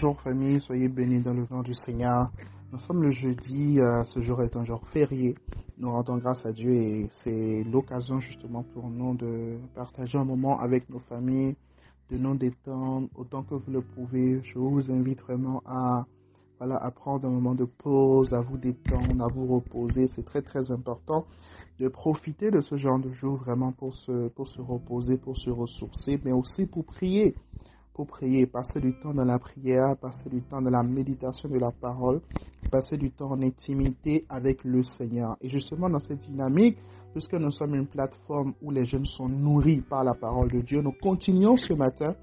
bonjour famille, soyez bénis dans le nom du Seigneur. Nous sommes le jeudi, euh, ce jour est un jour férié. Nous rendons grâce à Dieu et c'est l'occasion justement pour nous de partager un moment avec nos familles, de nous détendre autant que vous le pouvez. Je vous invite vraiment à, voilà, prendre un moment de pause, à vous détendre, à vous reposer. C'est très très important de profiter de ce genre de jour vraiment pour se, pour se reposer, pour se ressourcer, mais aussi pour prier pour prier, passer du temps dans la prière, passer du temps dans la méditation de la parole, passer du temps en intimité avec le Seigneur. Et justement dans cette dynamique, puisque nous sommes une plateforme où les jeunes sont nourris par la parole de Dieu, nous continuons ce matin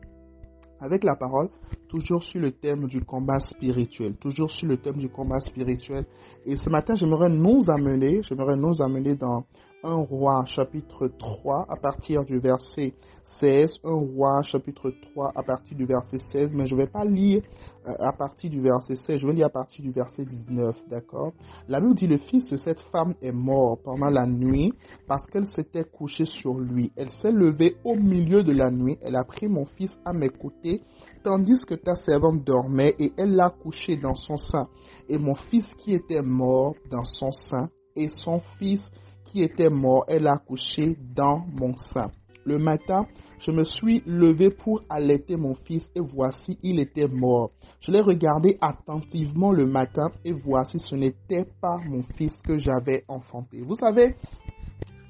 avec la parole, toujours sur le thème du combat spirituel, toujours sur le thème du combat spirituel. Et ce matin, j'aimerais nous amener, j'aimerais nous amener dans 1 roi chapitre 3 à partir du verset 16, 1 roi chapitre 3 à partir du verset 16, mais je ne vais pas lire euh, à partir du verset 16, je vais lire à partir du verset 19, d'accord? La Bible dit, le fils de cette femme est mort pendant la nuit parce qu'elle s'était couchée sur lui. Elle s'est levée au milieu de la nuit, elle a pris mon fils à mes côtés, tandis que ta servante dormait et elle l'a couché dans son sein. Et mon fils qui était mort dans son sein et son fils était mort, elle a couché dans mon sein. Le matin, je me suis levé pour allaiter mon fils et voici, il était mort. Je l'ai regardé attentivement le matin et voici, ce n'était pas mon fils que j'avais enfanté. Vous savez,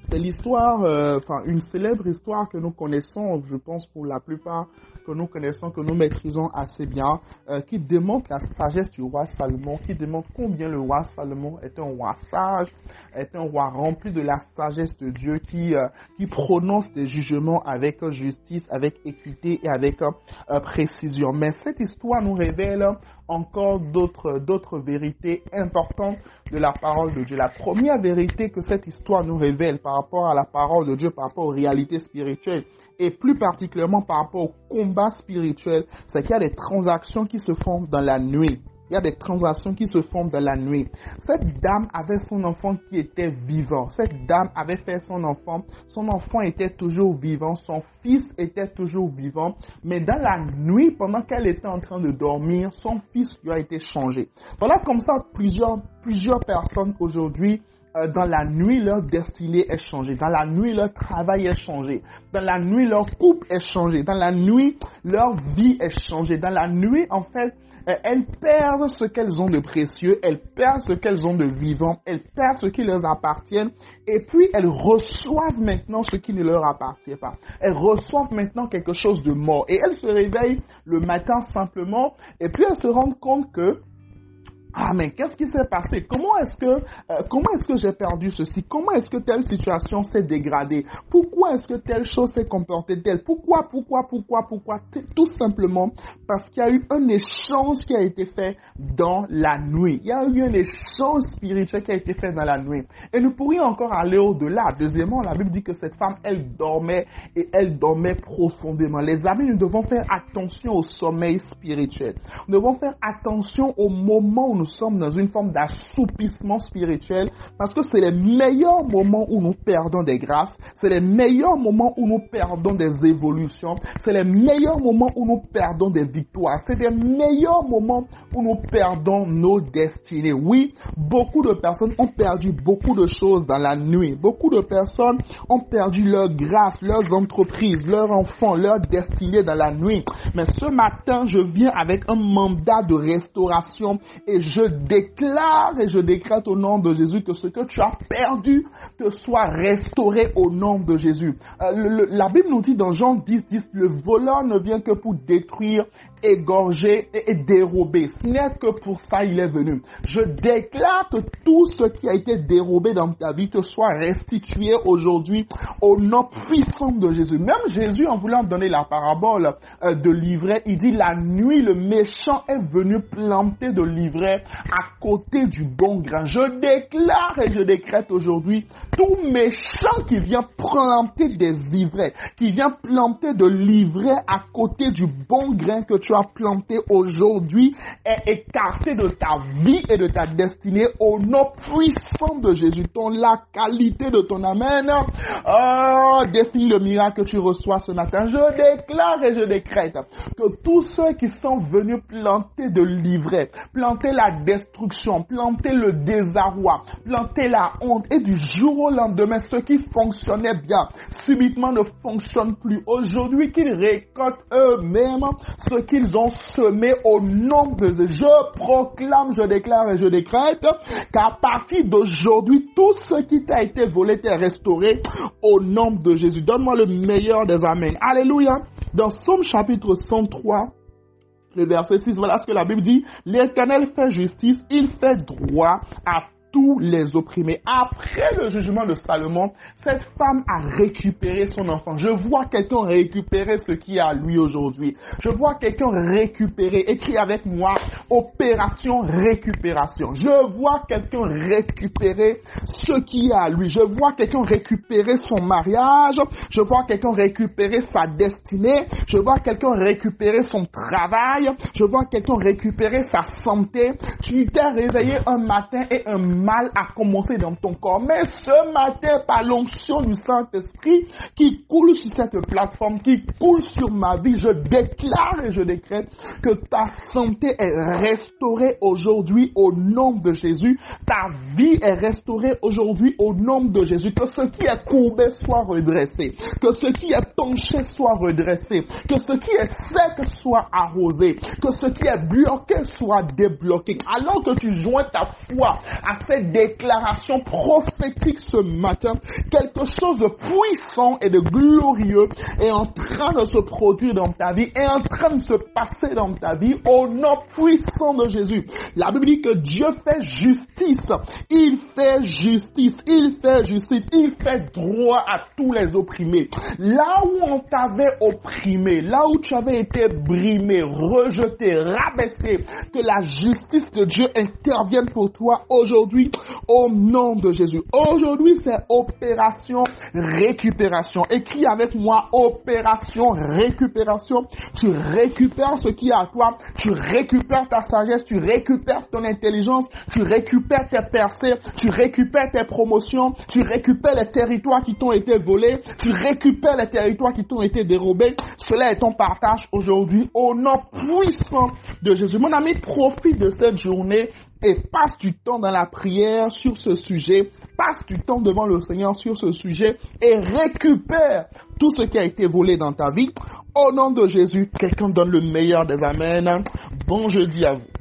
c'est l'histoire, euh, enfin une célèbre histoire que nous connaissons, je pense pour la plupart que nous connaissons, que nous maîtrisons assez bien, euh, qui démontre la sagesse du roi Salomon, qui démontre combien le roi Salomon est un roi sage, est un roi rempli de la sagesse de Dieu, qui, euh, qui prononce des jugements avec justice, avec équité et avec euh, précision. Mais cette histoire nous révèle encore d'autres, d'autres vérités importantes de la parole de Dieu. La première vérité que cette histoire nous révèle par rapport à la parole de Dieu, par rapport aux réalités spirituelles, et plus particulièrement par rapport au combat spirituel, c'est qu'il y a des transactions qui se font dans la nuit. Il y a des transactions qui se font dans la nuit. Cette dame avait son enfant qui était vivant. Cette dame avait fait son enfant. Son enfant était toujours vivant. Son fils était toujours vivant. Mais dans la nuit, pendant qu'elle était en train de dormir, son fils lui a été changé. Voilà comme ça plusieurs, plusieurs personnes aujourd'hui euh, dans la nuit, leur destinée est changée. Dans la nuit, leur travail est changé. Dans la nuit, leur couple est changé. Dans la nuit, leur vie est changée. Dans la nuit, en fait, elles perdent ce qu'elles ont de précieux, elles perdent ce qu'elles ont de vivant, elles perdent ce qui leur appartient, et puis elles reçoivent maintenant ce qui ne leur appartient pas. Elles reçoivent maintenant quelque chose de mort, et elles se réveillent le matin simplement, et puis elles se rendent compte que ah, mais qu'est-ce qui s'est passé? Comment est-ce que, euh, comment est-ce que j'ai perdu ceci? Comment est-ce que telle situation s'est dégradée? Pourquoi est-ce que telle chose s'est comportée telle? Pourquoi, pourquoi, pourquoi, pourquoi? Tout simplement parce qu'il y a eu un échange qui a été fait dans la nuit. Il y a eu un échange spirituel qui a été fait dans la nuit. Et nous pourrions encore aller au-delà. Deuxièmement, la Bible dit que cette femme, elle dormait et elle dormait profondément. Les amis, nous devons faire attention au sommeil spirituel. Nous devons faire attention au moment où nous sommes dans une forme d'assoupissement spirituel parce que c'est les meilleurs moments où nous perdons des grâces, c'est les meilleurs moments où nous perdons des évolutions, c'est les meilleurs moments où nous perdons des victoires, c'est les meilleurs moments où nous perdons nos destinées. Oui, beaucoup de personnes ont perdu beaucoup de choses dans la nuit. Beaucoup de personnes ont perdu leur grâce, leurs entreprises, leurs enfants, leur destinée dans la nuit. Mais ce matin, je viens avec un mandat de restauration et je déclare et je décrète au nom de Jésus que ce que tu as perdu te soit restauré au nom de Jésus. Euh, la Bible nous dit dans Jean 10, 10, le voleur ne vient que pour détruire, égorger et, dérober. Ce n'est que pour ça il est venu. Je déclare que tout ce qui a été dérobé dans ta vie te soit restitué aujourd'hui au nom puissant de Jésus. Même Jésus, en voulant donner la parabole euh, de l'ivraie, il dit la nuit, le méchant est venu planter de l'ivraie à côté du bon grain. Je déclare et je décrète aujourd'hui tout méchant qui vient planter des ivraies, qui vient planter de l'ivraie à côté du bon grain que tu as planté aujourd'hui est écarté de ta vie et de ta destinée au nom puissant de Jésus. Ton, la qualité de ton amen oh, le miracle que tu reçois ce matin. Je déclare et je décrète que tous ceux qui sont venus planter de l'ivraie, planter la destruction, planter le désarroi, planter la honte et du jour au lendemain, ce qui fonctionnait bien, subitement ne fonctionne plus. Aujourd'hui, qu'ils récoltent eux-mêmes ce qu'ils ont semé au nom de Jésus. Je proclame, je déclare et je décrète qu'à partir d'aujourd'hui, tout ce qui t'a été volé t'est restauré au nom de Jésus. Donne-moi le meilleur des amens. Alléluia. Dans Somme chapitre 103, le verset 6, voilà ce que la Bible dit. L'Éternel fait justice, il fait droit à tous les opprimés. Après le jugement de Salomon, cette femme a récupéré son enfant. Je vois quelqu'un récupérer ce qui est à lui aujourd'hui. Je vois quelqu'un récupérer. Écrit avec moi, opération récupération. Je vois quelqu'un récupérer ce qui est à lui. Je vois quelqu'un récupérer son mariage. Je vois quelqu'un récupérer sa destinée. Je vois quelqu'un récupérer son travail. Je vois quelqu'un récupérer sa santé. Tu t'es réveillé un matin et un mal a commencé dans ton corps. Mais ce matin, par l'onction du Saint-Esprit qui coule sur cette plateforme, qui coule sur ma vie, je déclare et je décrète que ta santé est restaurée aujourd'hui au nom de Jésus. Ta vie est restaurée aujourd'hui au nom de Jésus. Que ce qui est courbé soit redressé. Que ce qui est penché soit redressé. Que ce qui est sec soit arrosé. Que ce qui est bloqué soit débloqué. Alors que tu joins ta foi à cette déclaration prophétique ce matin, quelque chose de puissant et de glorieux est en train de se produire dans ta vie, est en train de se passer dans ta vie au nom puissant de Jésus. La Bible dit que Dieu fait justice. Il fait justice. Il fait justice. Il fait droit à tous les opprimés. Là où on t'avait opprimé, là où tu avais été brimé, rejeté, rabaissé, que la justice de Dieu intervienne pour toi au nom de Jésus. Aujourd'hui, c'est opération récupération. Écris avec moi opération récupération. Tu récupères ce qui est à toi. Tu récupères ta sagesse. Tu récupères ton intelligence. Tu récupères tes percées. Tu récupères tes promotions. Tu récupères les territoires qui t'ont été volés. Tu récupères les territoires qui t'ont été dérobés. Cela est ton partage aujourd'hui au nom puissant de Jésus. Mon ami, profite de cette journée et passe du temps dans la prière sur ce sujet, passe du temps devant le Seigneur sur ce sujet et récupère tout ce qui a été volé dans ta vie. Au nom de Jésus, quelqu'un donne le meilleur des amens. Bon jeudi à vous.